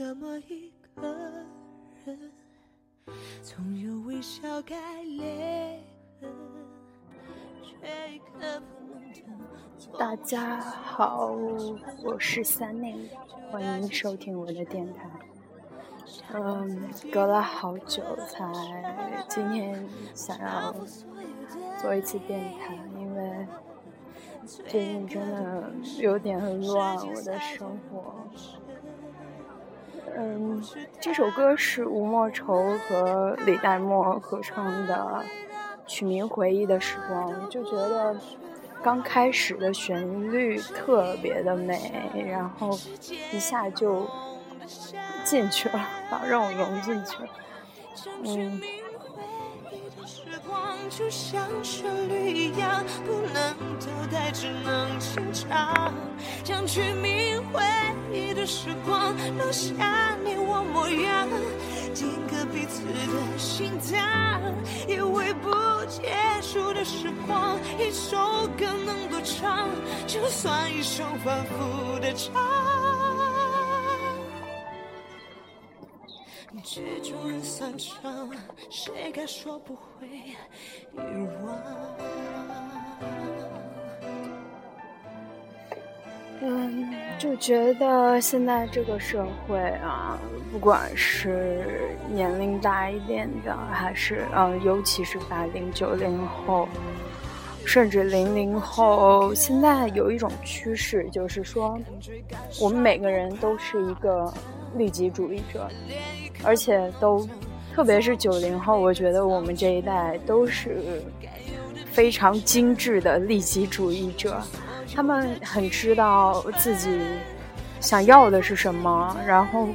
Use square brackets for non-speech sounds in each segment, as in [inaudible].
这么一个人，总有微笑改裂痕，大家好，我是三妹，欢迎收听我的电台。嗯，隔了好久才今天想要做一次电台，因为最近真的有点乱，我的生活。嗯，这首歌是吴莫愁和李代沫合唱的，取名《回忆的时光》，就觉得刚开始的旋律特别的美，然后一下就进去了，让我融进去了。嗯。只能清唱。将取名回忆的时光，留下你我模样，定格彼此的心脏。以为不结束的时光，一首歌能多长？就算一首反复的唱。曲终人散场，谁该说不会遗忘？嗯，就觉得现在这个社会啊，不管是年龄大一点的，还是嗯，尤其是八零九零后，甚至零零后，现在有一种趋势，就是说，我们每个人都是一个利己主义者。而且都，特别是九零后，我觉得我们这一代都是非常精致的利己主义者。他们很知道自己想要的是什么，然后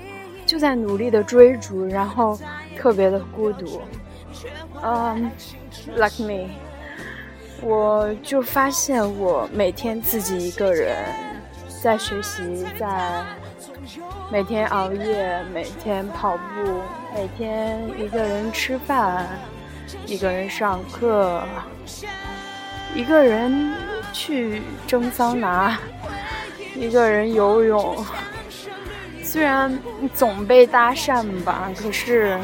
就在努力的追逐，然后特别的孤独。嗯，like me，我就发现我每天自己一个人在学习，在。每天熬夜，每天跑步，每天一个人吃饭，一个人上课，一个人去蒸桑拿，[laughs] 一个人游泳。虽然总被搭讪吧，可是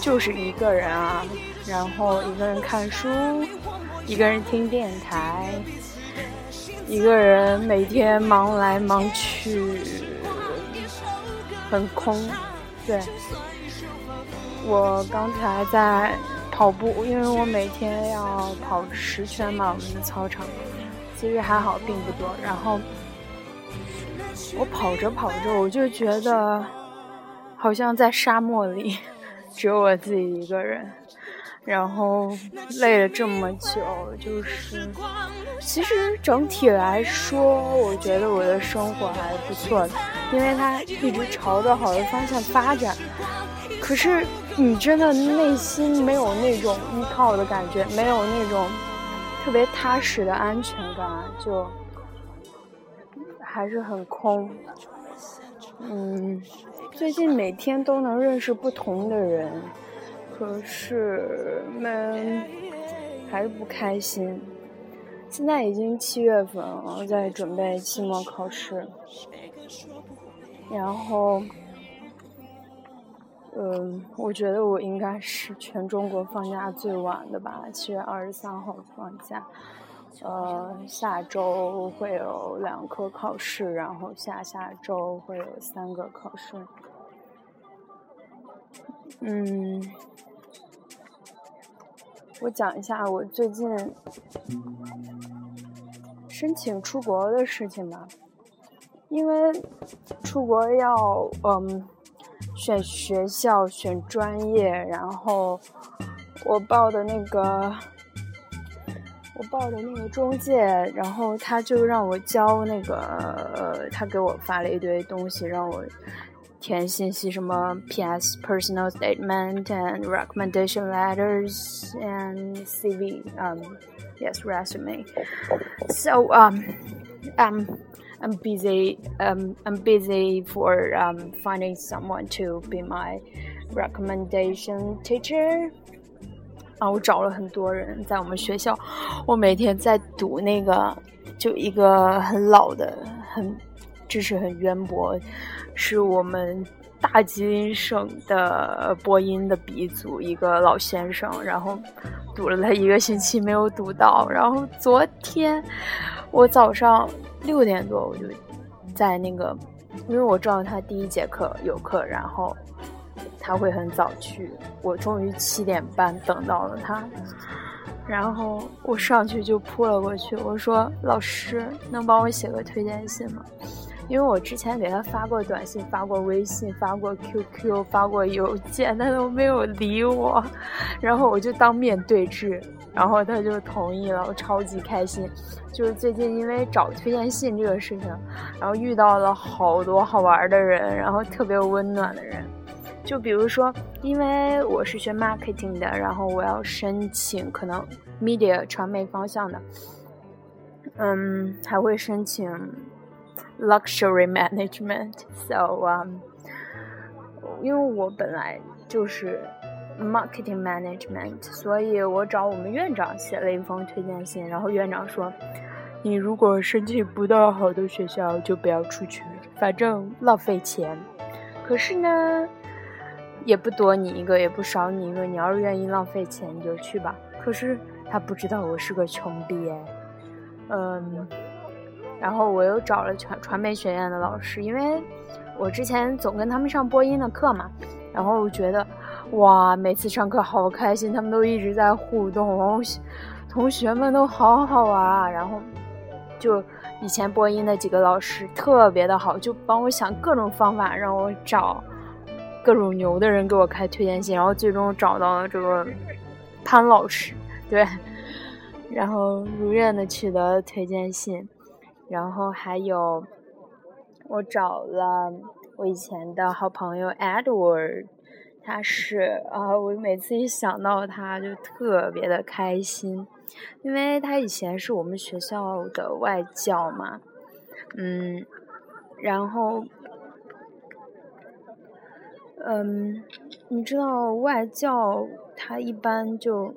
就是一个人啊。然后一个人看书，一个人听电台，一个人每天忙来忙去。很空，对。我刚才在跑步，因为我每天要跑十圈嘛，我们的操场，其实还好，并不多。然后我跑着跑着，我就觉得好像在沙漠里，只有我自己一个人。然后累了这么久，就是其实整体来说，我觉得我的生活还不错的，因为它一直朝着好的方向发展。可是你真的内心没有那种依靠的感觉，没有那种特别踏实的安全感，就还是很空。嗯，最近每天都能认识不同的人。可是们还是不开心。现在已经七月份了，在准备期末考试。然后，嗯，我觉得我应该是全中国放假最晚的吧，七月二十三号放假。呃，下周会有两科考试，然后下下周会有三个考试。嗯。我讲一下我最近申请出国的事情吧，因为出国要嗯选学校、选专业，然后我报的那个我报的那个中介，然后他就让我交那个，他给我发了一堆东西让我。填信息什么 PS personal statement and recommendation letters and CV um yes resume so um um I'm busy um I'm busy for um finding someone to be my recommendation teacher 啊，我找了很多人在我们学校，我每天在读那个，就一个很老的、很知识很渊博，是我们大吉林省的播音的鼻祖，一个老先生。然后读了他一个星期没有读到，然后昨天我早上六点多我就在那个，因为我知道他第一节课有课，然后他会很早去，我终于七点半等到了他。然后我上去就扑了过去，我说：“老师，能帮我写个推荐信吗？因为我之前给他发过短信、发过微信、发过 QQ、发过邮件，他都没有理我。然后我就当面对质，然后他就同意了，我超级开心。就是最近因为找推荐信这个事情，然后遇到了好多好玩的人，然后特别温暖的人。”就比如说，因为我是学 marketing 的，然后我要申请可能 media 传媒方向的，嗯，还会申请 luxury management。So，、um,，因为我本来就是 marketing management，所以我找我们院长写了一封推荐信，然后院长说，你如果申请不到好的学校，就不要出去，反正浪费钱。可是呢？也不多你一个，也不少你一个。你要是愿意浪费钱，你就去吧。可是他不知道我是个穷逼，嗯。然后我又找了传传媒学院的老师，因为我之前总跟他们上播音的课嘛。然后我觉得，哇，每次上课好开心，他们都一直在互动，同学们都好好啊。然后就以前播音的几个老师特别的好，就帮我想各种方法让我找。各种牛的人给我开推荐信，然后最终找到了这个潘老师，对，然后如愿的取得了推荐信，然后还有我找了我以前的好朋友 Edward，他是啊，我每次一想到他就特别的开心，因为他以前是我们学校的外教嘛，嗯，然后。嗯，你知道外教他一般就，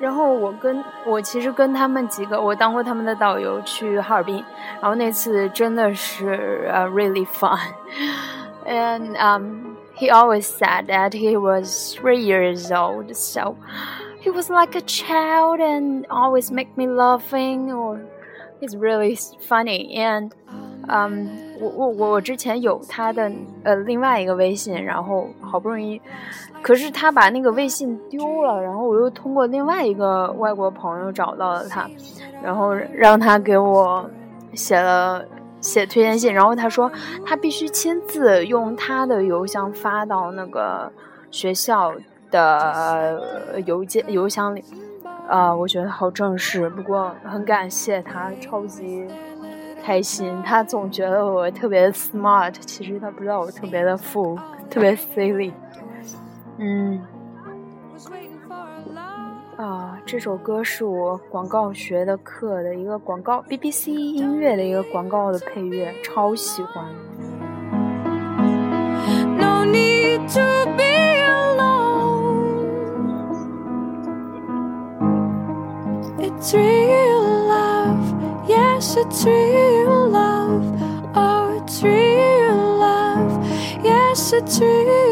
然后我跟我其实跟他们几个，我当过他们的导游去哈尔滨，然后那次真的是呃 really fun，and [laughs] um he always said that he was three years old, so he was like a child and always make me laughing or. It's really funny, and, 嗯我我我我之前有他的呃另外一个微信，然后好不容易，可是他把那个微信丢了，然后我又通过另外一个外国朋友找到了他，然后让他给我写了写推荐信，然后他说他必须亲自用他的邮箱发到那个学校的邮件邮箱里。啊，我觉得好正式，不过很感谢他，超级开心，他总觉得我特别 smart，其实他不知道我特别的 fool，特别 silly。嗯，啊，这首歌是我广告学的课的一个广告，BBC 音乐的一个广告的配乐，超喜欢。No need to be It's a true love, oh, a real love, yes, a real.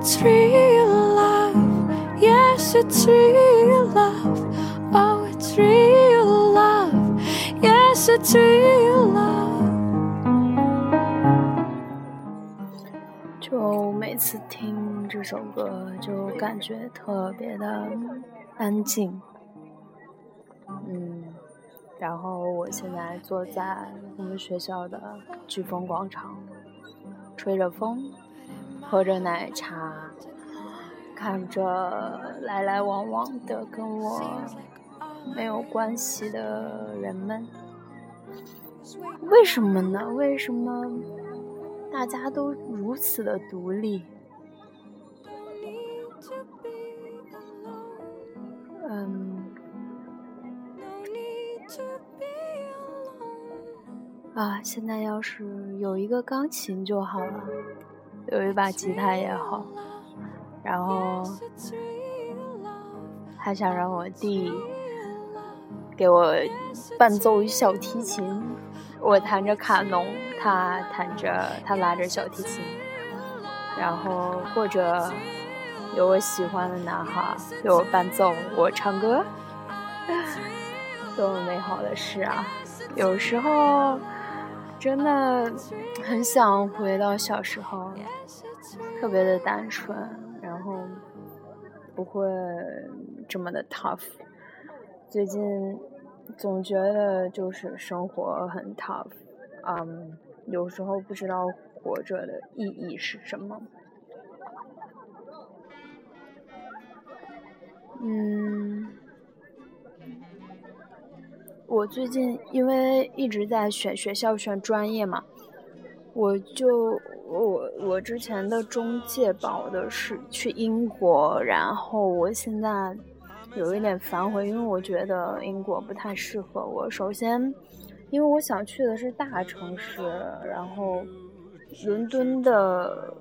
it's real love. Yes, it's real love. Oh, it's real love. Yes, it's real love. 就每次听这首歌，就感觉特别的 安静。嗯，然后我现在坐在我们学校的飓风广场，吹着风，喝着奶茶，看着来来往往的跟我没有关系的人们。为什么呢？为什么大家都如此的独立？嗯，啊，现在要是有一个钢琴就好了，有一把吉他也好，然后还想让我弟给我伴奏一小提琴。我弹着卡农，他弹着，他拉着小提琴，然后或者有我喜欢的男孩有我伴奏，我唱歌，多么美好的事啊！有时候真的很想回到小时候，特别的单纯，然后不会这么的 tough。最近。总觉得就是生活很 tough，嗯，有时候不知道活着的意义是什么。嗯，我最近因为一直在选学校、选专业嘛，我就我我之前的中介报的是去英国，然后我现在。有一点反悔，因为我觉得英国不太适合我。首先，因为我想去的是大城市，然后伦敦的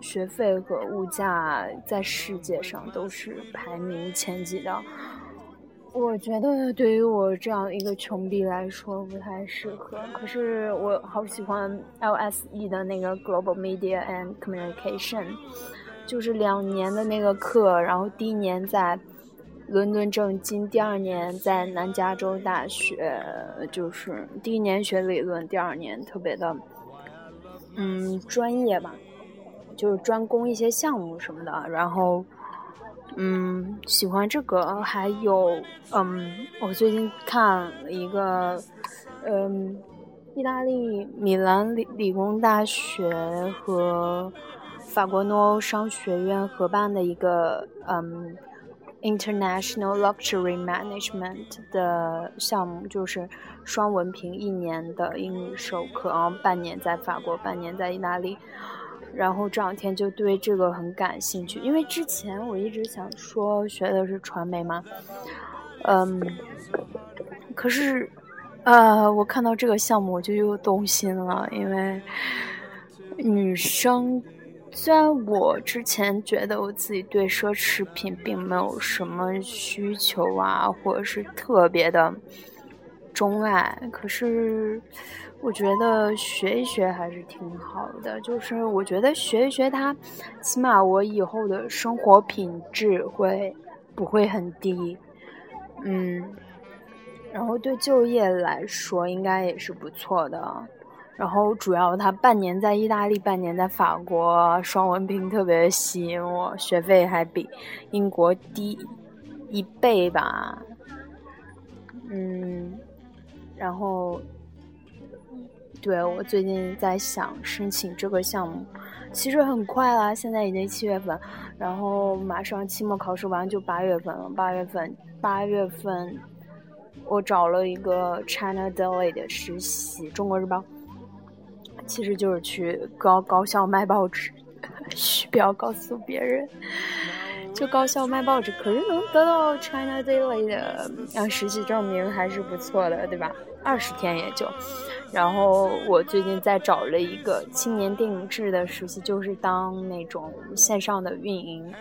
学费和物价在世界上都是排名前几的。我觉得对于我这样一个穷逼来说不太适合。可是我好喜欢 LSE 的那个 Global Media and Communication，就是两年的那个课，然后第一年在。伦敦政经第二年在南加州大学，就是第一年学理论，第二年特别的，嗯，专业吧，就是专攻一些项目什么的。然后，嗯，喜欢这个，还有，嗯，我最近看了一个，嗯，意大利米兰理理工大学和法国诺欧商学院合办的一个，嗯。International Luxury Management 的项目就是双文凭一年的英语授课，然后半年在法国，半年在意大利。然后这两天就对这个很感兴趣，因为之前我一直想说学的是传媒嘛，嗯，可是，呃，我看到这个项目我就又动心了，因为女生。虽然我之前觉得我自己对奢侈品并没有什么需求啊，或者是特别的钟爱，可是我觉得学一学还是挺好的。就是我觉得学一学它，起码我以后的生活品质会不会很低，嗯，然后对就业来说应该也是不错的。然后主要他半年在意大利，半年在法国，双文凭特别吸引我，学费还比英国低一倍吧。嗯，然后对我最近在想申请这个项目，其实很快了，现在已经七月份，然后马上期末考试完就八月份了。八月份，八月份我找了一个 China Daily 的实习，中国日报。其实就是去高高校卖报纸，[laughs] 嘘，不要告诉别人。就高校卖报纸，可是能得到 China Daily 的啊实习证明还是不错的，对吧？二十天也就。然后我最近在找了一个青年电影制的实习，就是当那种线上的运营。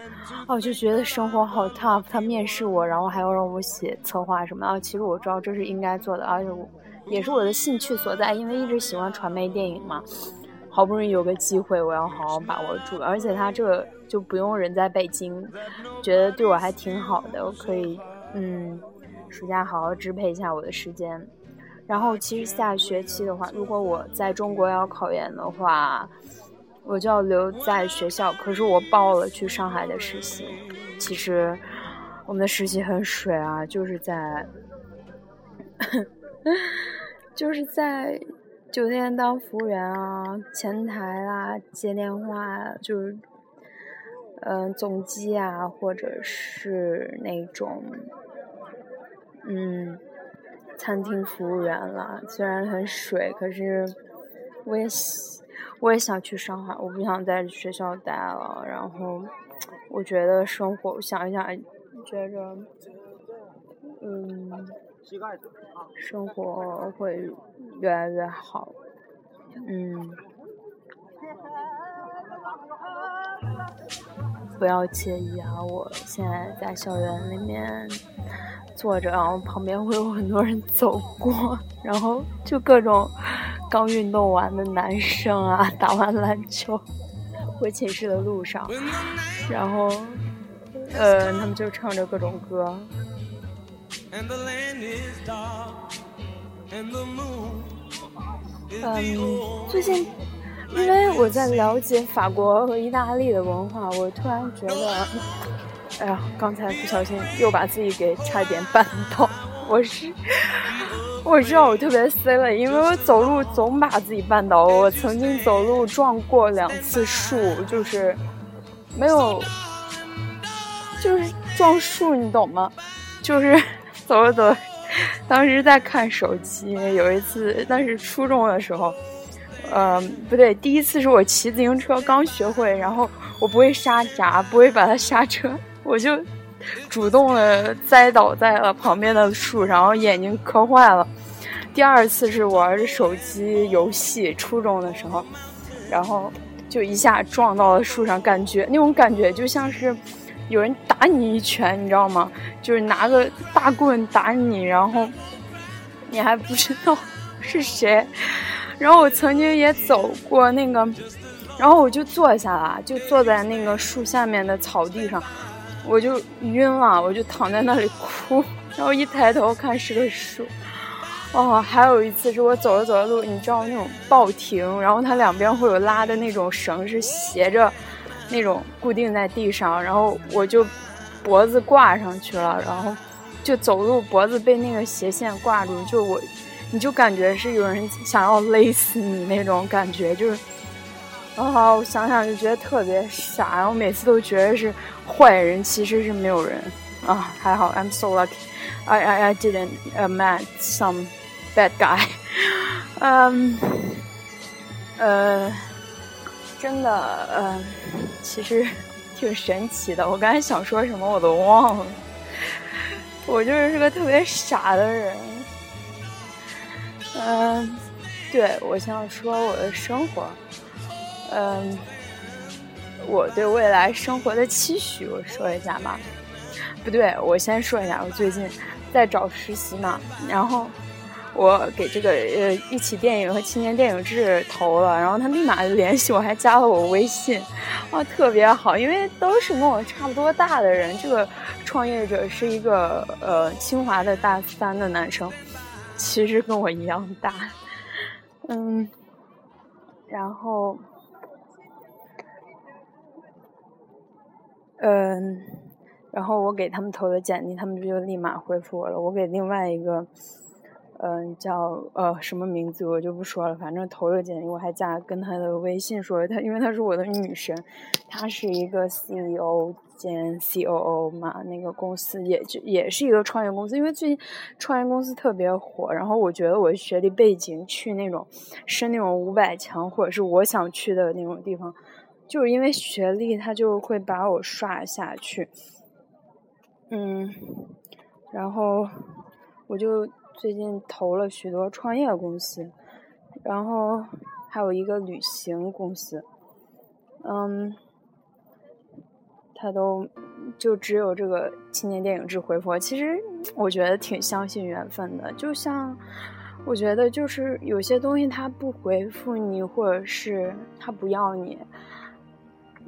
哦，就觉得生活好 tough。他面试我，然后还要让我写策划什么啊？其实我知道这是应该做的，而且我。也是我的兴趣所在，因为一直喜欢传媒电影嘛，好不容易有个机会，我要好好把握住。而且他这个就不用人在北京，觉得对我还挺好的，我可以嗯，暑假好好支配一下我的时间。然后其实下学期的话，如果我在中国要考研的话，我就要留在学校。可是我报了去上海的实习，其实我们的实习很水啊，就是在。[laughs] 就是在酒店当服务员啊，前台啦，接电话，就是嗯总机啊，或者是那种嗯餐厅服务员啦。虽然很水，可是我也我也想去上海，我不想在学校待了。然后我觉得生活，想一想，觉着嗯。生活会越来越好，嗯，不要介意啊！我现在在校园里面坐着，然后旁边会有很多人走过，然后就各种刚运动完的男生啊，打完篮球回寝室的路上，然后呃，他们就唱着各种歌。嗯，最近因为我在了解法国和意大利的文化，我突然觉得，哎呀，刚才不小心又把自己给差点绊倒。我是我知道我特别 C 了，因为我走路总把自己绊倒。我曾经走路撞过两次树，就是没有，就是撞树，你懂吗？就是。[laughs] 走着走，当时在看手机。有一次，那是初中的时候，呃，不对，第一次是我骑自行车刚学会，然后我不会刹闸，不会把它刹车，我就主动的栽倒在了旁边的树上，然后眼睛磕坏了。第二次是玩手机游戏，初中的时候，然后就一下撞到了树上，感觉那种感觉就像是。有人打你一拳，你知道吗？就是拿个大棍打你，然后你还不知道是谁。然后我曾经也走过那个，然后我就坐下了，就坐在那个树下面的草地上，我就晕了，我就躺在那里哭。然后一抬头看是个树。哦，还有一次是我走着走着路，你知道那种报亭，然后它两边会有拉的那种绳，是斜着。那种固定在地上，然后我就脖子挂上去了，然后就走路脖子被那个斜线挂住，就我你就感觉是有人想要勒死你那种感觉，就是啊，我想想就觉得特别傻，然后每次都觉得是坏人，其实是没有人啊，还好，I'm so lucky，I I I didn't met some bad guy，嗯，呃。真的，嗯，其实挺神奇的。我刚才想说什么我都忘了。我就是个特别傻的人。嗯，对，我想说我的生活。嗯，我对未来生活的期许，我说一下吧。不对，我先说一下，我最近在找实习嘛，然后。我给这个呃一起电影和青年电影制投了，然后他立马就联系我，还加了我微信，啊，特别好，因为都是跟我差不多大的人。这个创业者是一个呃清华的大三的男生，其实跟我一样大，[laughs] 嗯，然后，嗯，然后我给他们投的简历，他们就立马回复我了。我给另外一个。嗯，叫呃什么名字我就不说了，反正投了简历，我还加跟他的微信说他，因为他是我的女神，他是一个 CEO 兼 COO 嘛，那个公司也就也是一个创业公司，因为最近创业公司特别火，然后我觉得我学历背景去那种升那种五百强或者是我想去的那种地方，就是因为学历他就会把我刷下去，嗯，然后我就。最近投了许多创业公司，然后还有一个旅行公司，嗯，他都就只有这个青年电影制回复。其实我觉得挺相信缘分的，就像我觉得就是有些东西他不回复你，或者是他不要你，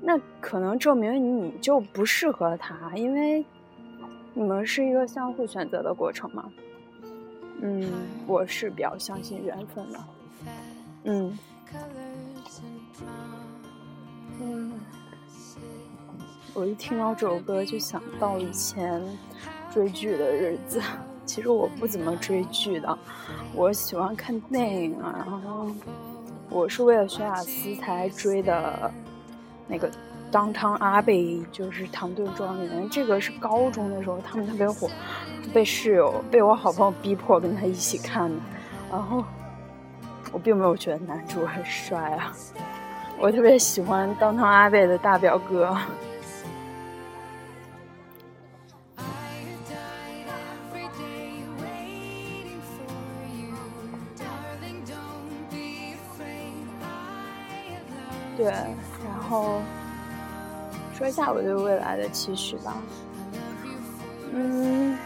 那可能证明你就不适合他，因为你们是一个相互选择的过程嘛。嗯，我是比较相信缘分的。嗯，嗯，我一听到这首歌就想到以前追剧的日子，其实我不怎么追剧的，我喜欢看电影啊。然后我是为了学雅思才追的那个《Downtown Abbey》，就是《唐顿庄园》。这个是高中的时候他们特别火，被室友、被我好朋友逼迫跟他一起看的。然后我并没有觉得男主很帅啊，我特别喜欢《Downtown Abbey》的大表哥。对，然后说一下我对未来的期许吧。嗯，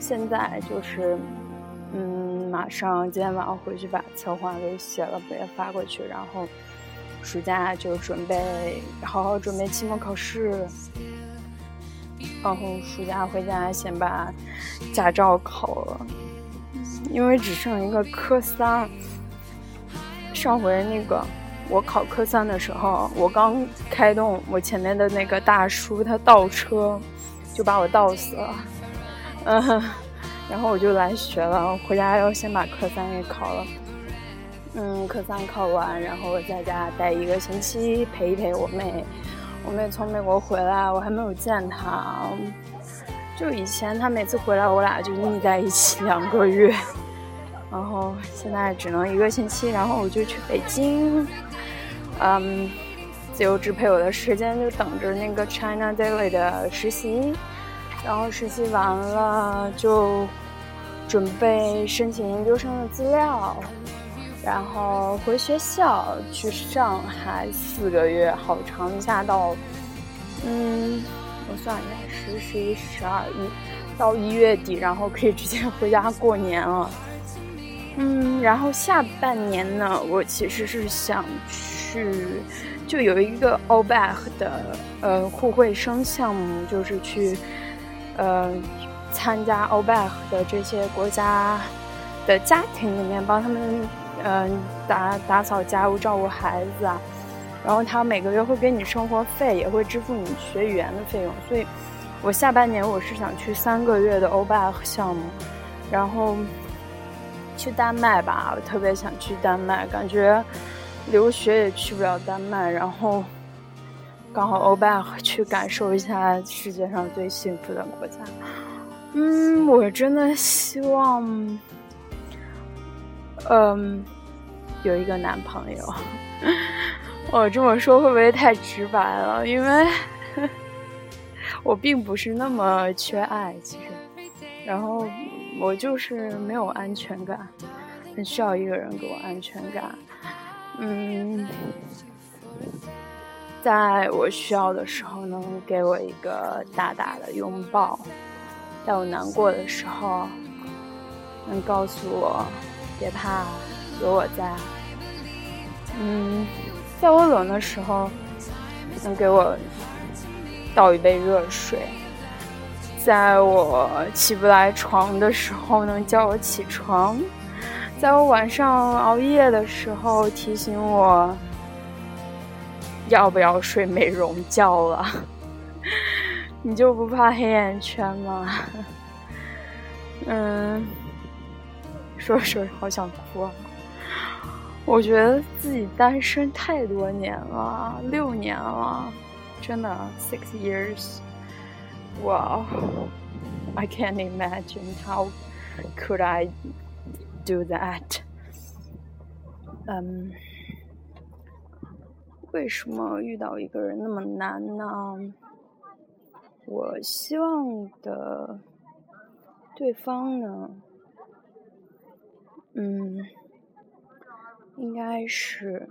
现在就是，嗯，马上今天晚上回去把策划给写了，也发过去。然后暑假就准备好好准备期末考试，然后暑假回家先把驾照考了，因为只剩一个科三。上回那个。我考科三的时候，我刚开动，我前面的那个大叔他倒车，就把我倒死了。嗯，然后我就来学了，回家要先把科三给考了。嗯，科三考完，然后我在家待一个星期，陪一陪我妹。我妹从美国回来，我还没有见她。就以前她每次回来，我俩就腻在一起两个月。然后现在只能一个星期，然后我就去北京。嗯，自由支配我的时间，就等着那个 China Daily 的实习，然后实习完了就准备申请研究生的资料，然后回学校去上海四个月，好长假到，嗯，我算一下，十、十一、十二、一到一月底，然后可以直接回家过年了。嗯，然后下半年呢，我其实是想去。是，就有一个欧巴的呃互惠生项目，就是去呃参加欧巴的这些国家的家庭里面，帮他们嗯打打扫家务、照顾孩子啊。然后他每个月会给你生活费，也会支付你学语言的费用。所以，我下半年我是想去三个月的欧巴项目，然后去丹麦吧，我特别想去丹麦，感觉。留学也去不了丹麦，然后刚好欧巴去感受一下世界上最幸福的国家。嗯，我真的希望，嗯，有一个男朋友。[laughs] 我这么说会不会太直白了？因为 [laughs] 我并不是那么缺爱，其实，然后我就是没有安全感，很需要一个人给我安全感。嗯，在我需要的时候能给我一个大大的拥抱，在我难过的时候能告诉我别怕，有我在。嗯，在我冷的时候能给我倒一杯热水，在我起不来床的时候能叫我起床。在我晚上熬夜的时候，提醒我要不要睡美容觉了。你就不怕黑眼圈吗？嗯，说说好想哭啊！我觉得自己单身太多年了，六年了，真的 six years。Wow, I can't imagine how could I. do that。嗯，为什么遇到一个人那么难呢？我希望的对方呢，嗯，应该是。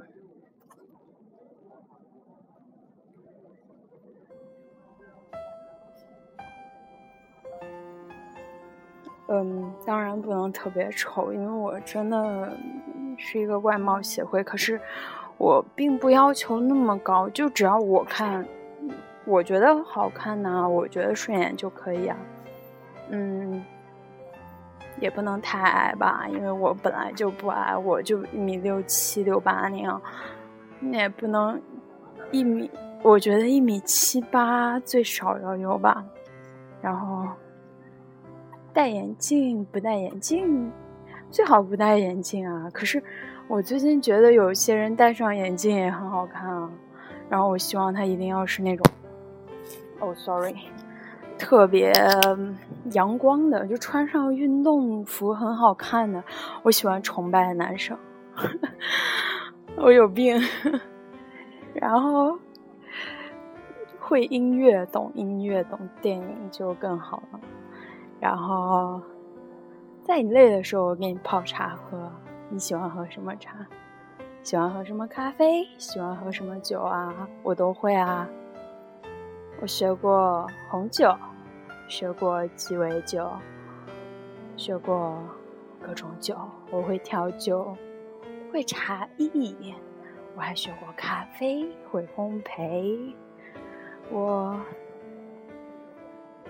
嗯，当然不能特别丑，因为我真的是一个外貌协会。可是我并不要求那么高，就只要我看，我觉得好看呐，我觉得顺眼就可以啊。嗯，也不能太矮吧，因为我本来就不矮，我就一米六七六八那样。那也不能一米，我觉得一米七八最少要有吧。然后。戴眼镜不戴眼镜，最好不戴眼镜啊。可是我最近觉得有些人戴上眼镜也很好看啊。然后我希望他一定要是那种，哦，sorry，特别阳光的，就穿上运动服很好看的。我喜欢崇拜的男生，[laughs] 我有病。然后会音乐、懂音乐、懂电影就更好了。然后，在你累的时候，我给你泡茶喝。你喜欢喝什么茶？喜欢喝什么咖啡？喜欢喝什么酒啊？我都会啊。我学过红酒，学过鸡尾酒，学过各种酒。我会调酒，会茶艺。我还学过咖啡，会烘焙。我，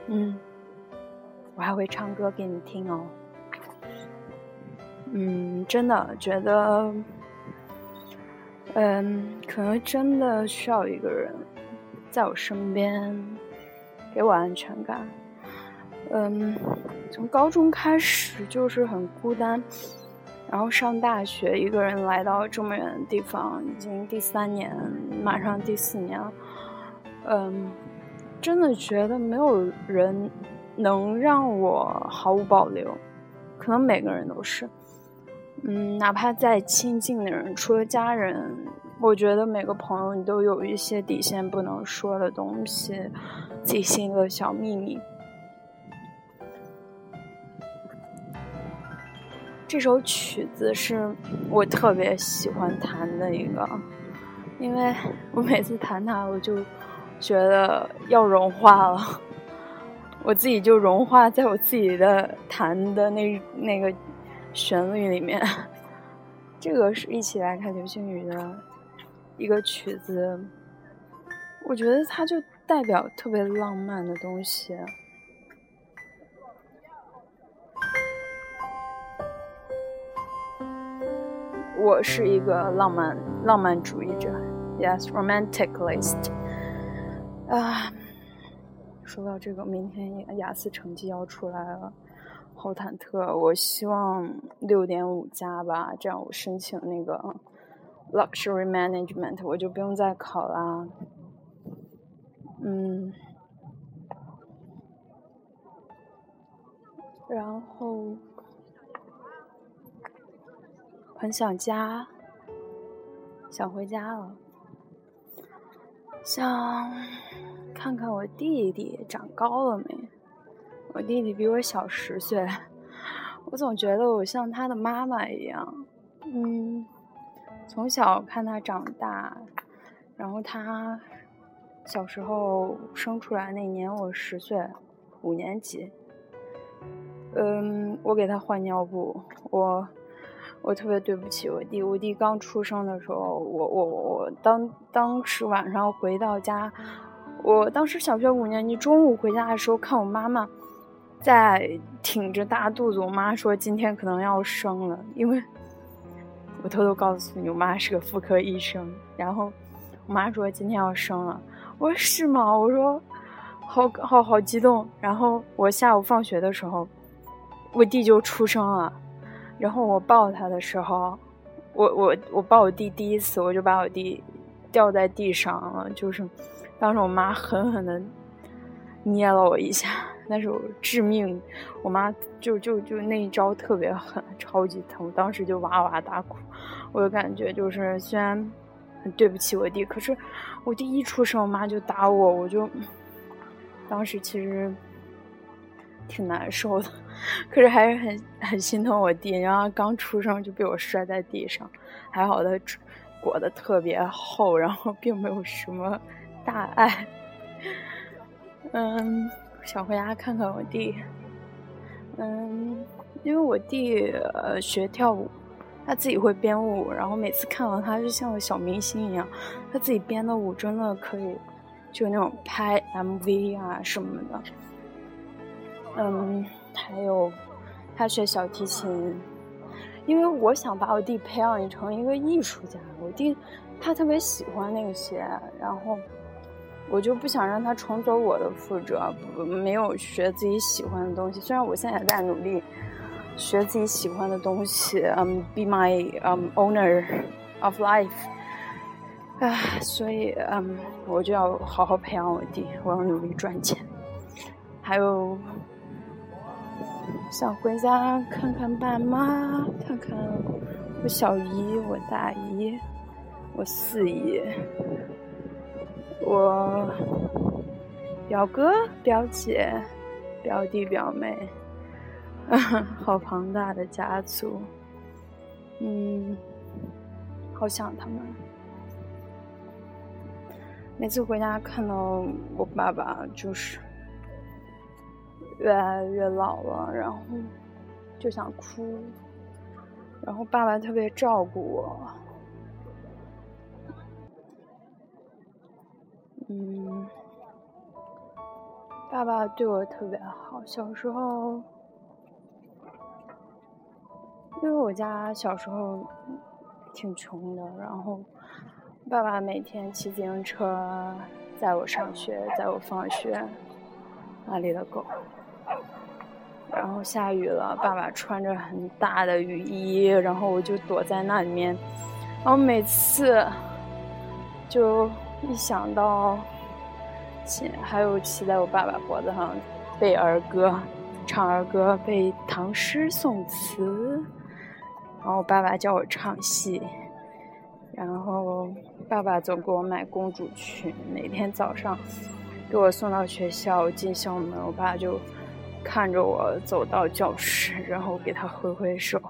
嗯。我还会唱歌给你听哦，嗯，真的觉得，嗯，可能真的需要一个人在我身边，给我安全感。嗯，从高中开始就是很孤单，然后上大学一个人来到这么远的地方，已经第三年，马上第四年了。嗯，真的觉得没有人。能让我毫无保留，可能每个人都是，嗯，哪怕再亲近的人，除了家人，我觉得每个朋友你都有一些底线不能说的东西，自己心里的小秘密。这首曲子是我特别喜欢弹的一个，因为我每次弹它，我就觉得要融化了。我自己就融化在我自己的弹的那那个旋律里面。这个是一起来看流星雨的一个曲子，我觉得它就代表特别浪漫的东西。我是一个浪漫浪漫主义者，Yes，romanticist。啊。说到这个，明天雅思成绩要出来了，好忐忑。我希望六点五加吧，这样我申请那个 luxury management，我就不用再考啦。嗯，然后很想家，想回家了，想。看看我弟弟长高了没？我弟弟比我小十岁，我总觉得我像他的妈妈一样。嗯，从小看他长大，然后他小时候生出来那年我十岁，五年级。嗯，我给他换尿布，我我特别对不起我弟。我弟刚出生的时候，我我我当当时晚上回到家。我当时小学五年级，中午回家的时候，看我妈妈在挺着大肚子。我妈说今天可能要生了，因为我偷偷告诉你，我妈是个妇科医生。然后我妈说今天要生了，我说是吗？我说好好好激动。然后我下午放学的时候，我弟就出生了。然后我抱他的时候，我我我抱我弟第一次，我就把我弟掉在地上了，就是。当时我妈狠狠的捏了我一下，那是我致命。我妈就就就那一招特别狠，超级疼，当时就哇哇大哭。我就感觉就是，虽然很对不起我弟，可是我弟一出生，我妈就打我，我就当时其实挺难受的，可是还是很很心疼我弟。然后刚出生就被我摔在地上，还好他裹得特别厚，然后并没有什么。大爱，嗯，想回家看看我弟，嗯，因为我弟呃学跳舞，他自己会编舞，然后每次看到他就像个小明星一样，他自己编的舞真的可以，就那种拍 MV 啊什么的，嗯，还有他学小提琴，因为我想把我弟培养成一个艺术家，我弟他特别喜欢那些，然后。我就不想让他重走我的覆辙，没有学自己喜欢的东西。虽然我现在也在努力学自己喜欢的东西，嗯，be my um owner of life，啊，所以嗯，我就要好好培养我弟，我要努力赚钱，还有想回家看看爸妈，看看我小姨、我大姨、我四姨。我表哥、表姐、表弟、表妹，啊 [laughs] 好庞大的家族，嗯，好想他们。每次回家看到我爸爸，就是越来越老了，然后就想哭。然后爸爸特别照顾我。嗯，爸爸对我特别好。小时候，因为我家小时候挺穷的，然后爸爸每天骑自行车载我上学，载我放学，那里的狗。然后下雨了，爸爸穿着很大的雨衣，然后我就躲在那里面。然后每次就。一想到骑，还有骑在我爸爸脖子上背儿歌、唱儿歌、背唐诗宋词，然后我爸爸教我唱戏，然后爸爸总给我买公主裙，每天早上给我送到学校进校门，我爸就看着我走到教室，然后给他挥挥手，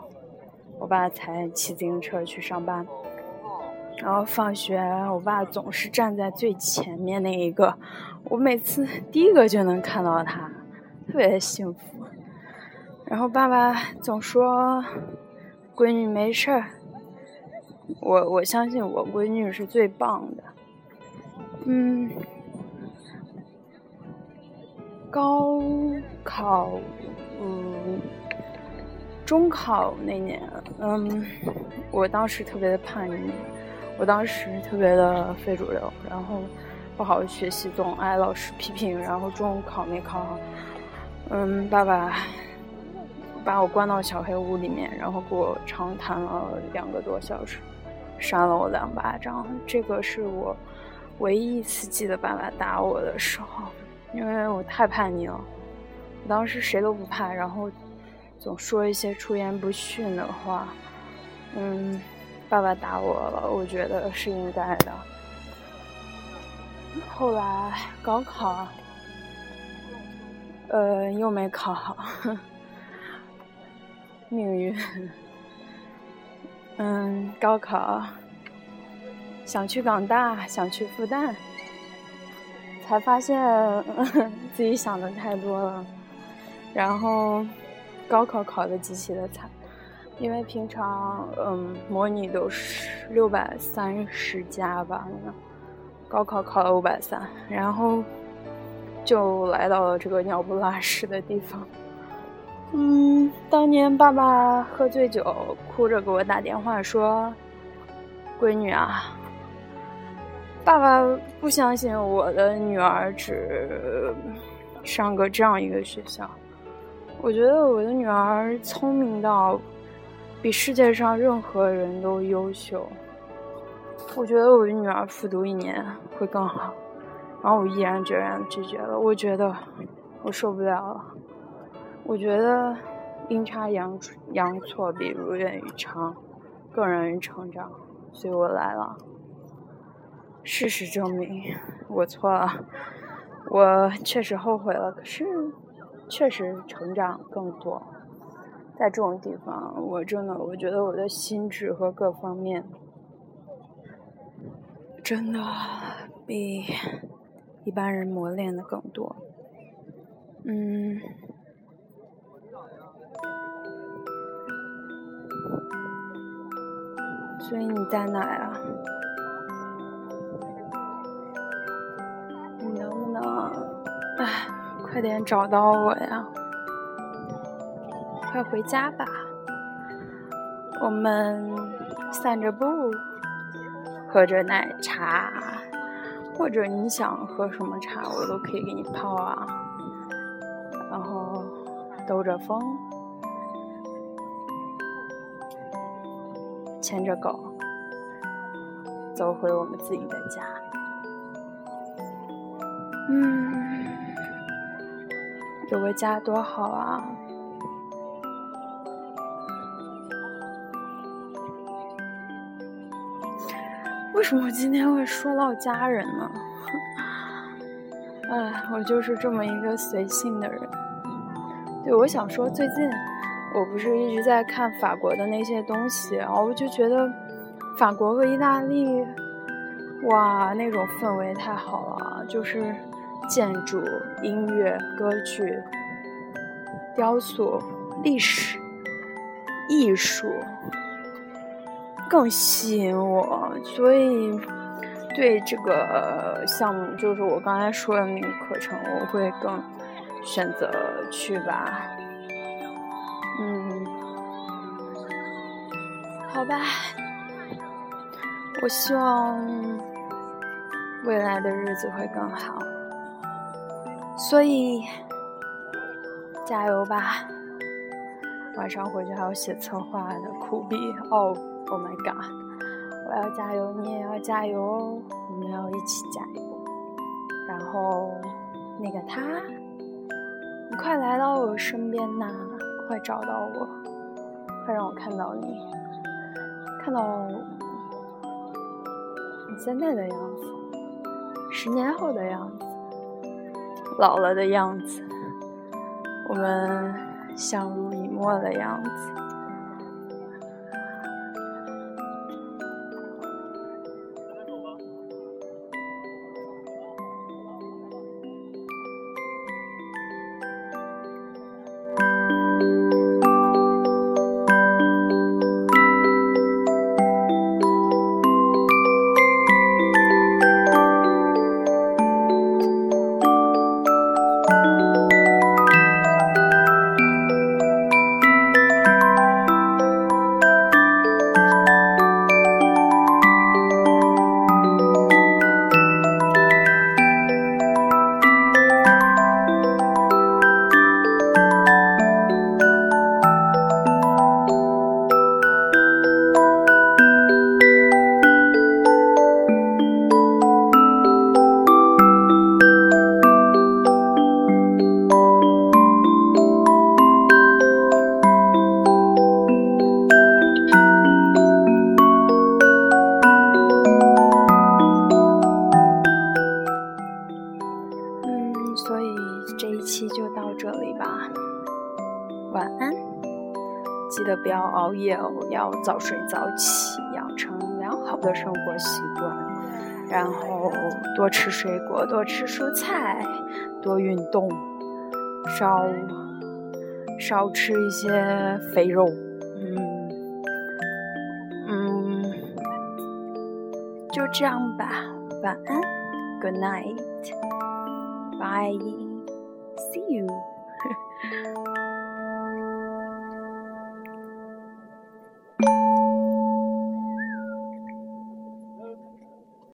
我爸才骑自行车去上班。然后放学，我爸总是站在最前面那一个，我每次第一个就能看到他，特别幸福。然后爸爸总说：“闺女没事儿。”我我相信我闺女是最棒的。嗯，高考，嗯，中考那年，嗯，我当时特别的叛逆。我当时特别的非主流，然后不好好学习，总挨老师批评，然后中考没考好。嗯，爸爸把我关到小黑屋里面，然后给我长谈了两个多小时，扇了我两巴掌。这个是我唯一一次记得爸爸打我的时候，因为我太叛逆了。我当时谁都不怕，然后总说一些出言不逊的话。嗯。爸爸打我了，我觉得是应该的。后来高考，呃，又没考好，命运。嗯，高考，想去港大，想去复旦，才发现 [laughs] 自己想的太多了，然后高考考的极其的惨。因为平常，嗯，模拟都是六百三十加吧，高考考了五百三，然后就来到了这个鸟不拉屎的地方。嗯，当年爸爸喝醉酒，哭着给我打电话说：“闺女啊，爸爸不相信我的女儿只上个这样一个学校，我觉得我的女儿聪明到……”比世界上任何人都优秀。我觉得我的女儿复读一年会更好，然后我毅然决然拒绝了。我觉得我受不了了。我觉得阴差阳阳错比如愿以偿更让人成长，所以我来了。事实证明我错了，我确实后悔了。可是确实成长更多。在这种地方，我真的，我觉得我的心智和各方面，真的比一般人磨练的更多。嗯，所以你在哪呀？你能不能，哎，快点找到我呀？快回家吧，我们散着步，喝着奶茶，或者你想喝什么茶，我都可以给你泡啊。然后兜着风，牵着狗，走回我们自己的家。嗯，有个家多好啊！为什么今天会说到家人呢？[laughs] 哎，我就是这么一个随性的人。对，我想说，最近我不是一直在看法国的那些东西，然后我就觉得法国和意大利，哇，那种氛围太好了，就是建筑、音乐、歌剧、雕塑、历史、艺术更吸引我，所以对这个项目，就是我刚才说的那个课程，我会更。选择去吧，嗯，好吧，我希望未来的日子会更好，所以加油吧！晚上回去还要写策划的苦逼哦，Oh my god！我要加油，你也要加油哦，我们要一起加油。然后那个他。你快来到我身边呐！快找到我，快让我看到你，看到你现在的样子，十年后的样子，老了的样子，我们相濡以沫的样子。早睡早起，养成良好的生活习惯，然后多吃水果，多吃蔬菜，多运动，少少吃一些肥肉，嗯嗯，就这样吧，晚安，Good night，Bye，See you。